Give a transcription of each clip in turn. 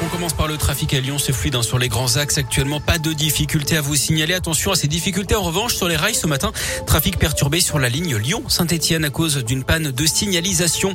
On commence par le trafic à Lyon, c'est fluide hein, sur les grands axes actuellement. Pas de difficultés à vous signaler. Attention à ces difficultés en revanche sur les rails ce matin. Trafic perturbé sur la ligne Lyon-Saint-Etienne à cause d'une panne de signalisation.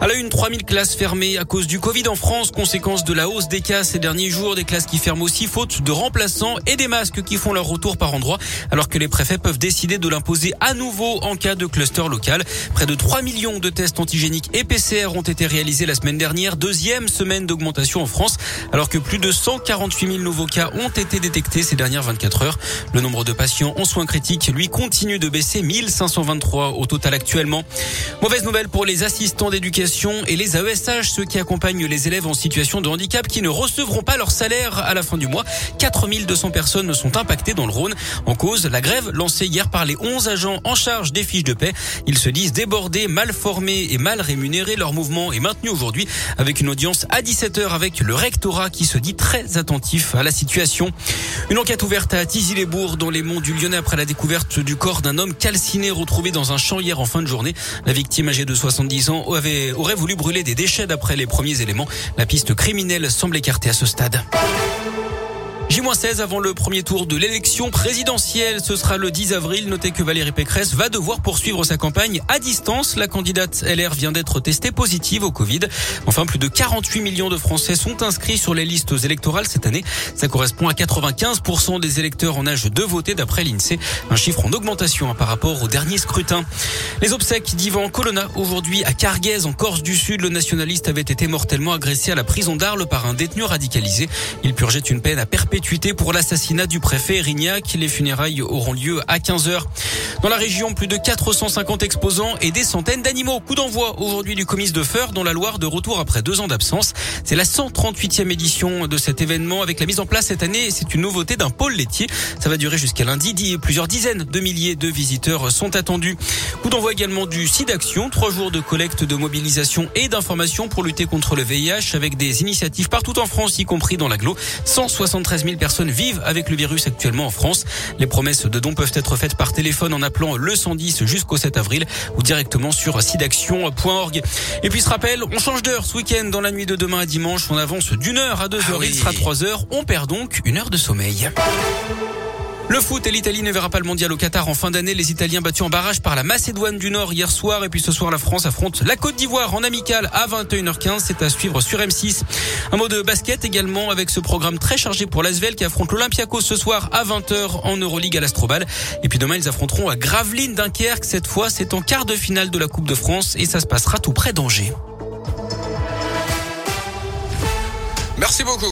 À la une, 3000 classes fermées à cause du Covid en France. Conséquence de la hausse des cas ces derniers jours. Des classes qui ferment aussi faute de remplaçants et des masques qui font leur retour par endroit. Alors que les préfets peuvent décider de l'imposer à nouveau en cas de cluster local. Près de 3 millions de tests antigéniques et PCR ont été réalisés la semaine dernière. Deuxième semaine d'augmentation en France alors que plus de 148 000 nouveaux cas ont été détectés ces dernières 24 heures. Le nombre de patients en soins critiques, lui, continue de baisser 1523 au total actuellement. Mauvaise nouvelle pour les assistants d'éducation et les AESH, ceux qui accompagnent les élèves en situation de handicap qui ne recevront pas leur salaire à la fin du mois. 4200 personnes sont impactées dans le Rhône. En cause, la grève lancée hier par les 11 agents en charge des fiches de paix. Ils se disent débordés, mal formés et mal rémunérés. Leur mouvement est maintenu aujourd'hui avec une audience à 17h avec le qui se dit très attentif à la situation. Une enquête ouverte à Tizy-les-Bourgs dans les monts du Lyonnais après la découverte du corps d'un homme calciné retrouvé dans un champ hier en fin de journée. La victime âgée de 70 ans aurait voulu brûler des déchets d'après les premiers éléments. La piste criminelle semble écartée à ce stade. J-16 avant le premier tour de l'élection présidentielle. Ce sera le 10 avril. Notez que Valérie Pécresse va devoir poursuivre sa campagne à distance. La candidate LR vient d'être testée positive au Covid. Enfin, plus de 48 millions de Français sont inscrits sur les listes électorales cette année. Ça correspond à 95% des électeurs en âge de voter d'après l'INSEE. Un chiffre en augmentation hein, par rapport au dernier scrutin. Les obsèques d'Ivan Colonna aujourd'hui à Carguez en Corse du Sud. Le nationaliste avait été mortellement agressé à la prison d'Arles par un détenu radicalisé. Il purgeait une peine à perpétuité pour l'assassinat du préfet Erignac. Les funérailles auront lieu à 15h. Dans la région, plus de 450 exposants et des centaines d'animaux. Coup d'envoi aujourd'hui du comice de Feur dans la Loire de retour après deux ans d'absence. C'est la 138e édition de cet événement avec la mise en place cette année. C'est une nouveauté d'un pôle laitier. Ça va durer jusqu'à lundi. Plusieurs dizaines de milliers de visiteurs sont attendus. Coup d'envoi également du site d'action. Trois jours de collecte, de mobilisation et d'information pour lutter contre le VIH avec des initiatives partout en France, y compris dans l'agglo. 173 000 personnes vivent avec le virus actuellement en France. Les promesses de dons peuvent être faites par téléphone en appelant le 110 jusqu'au 7 avril ou directement sur sidaction.org. Et puis ce rappel, on change d'heure ce week-end dans la nuit de demain à dimanche. On avance d'une heure à deux ah heures. Il sera trois heures. On perd donc une heure de sommeil. Le foot et l'Italie ne verra pas le mondial au Qatar en fin d'année. Les Italiens battus en barrage par la Macédoine du Nord hier soir. Et puis ce soir, la France affronte la Côte d'Ivoire en amical à 21h15. C'est à suivre sur M6. Un mot de basket également avec ce programme très chargé pour l'Asvel qui affronte l'Olympiakos ce soir à 20h en Euroleague à l'Astrobal. Et puis demain, ils affronteront à Gravelines Dunkerque. Cette fois, c'est en quart de finale de la Coupe de France et ça se passera tout près d'Angers. Merci beaucoup.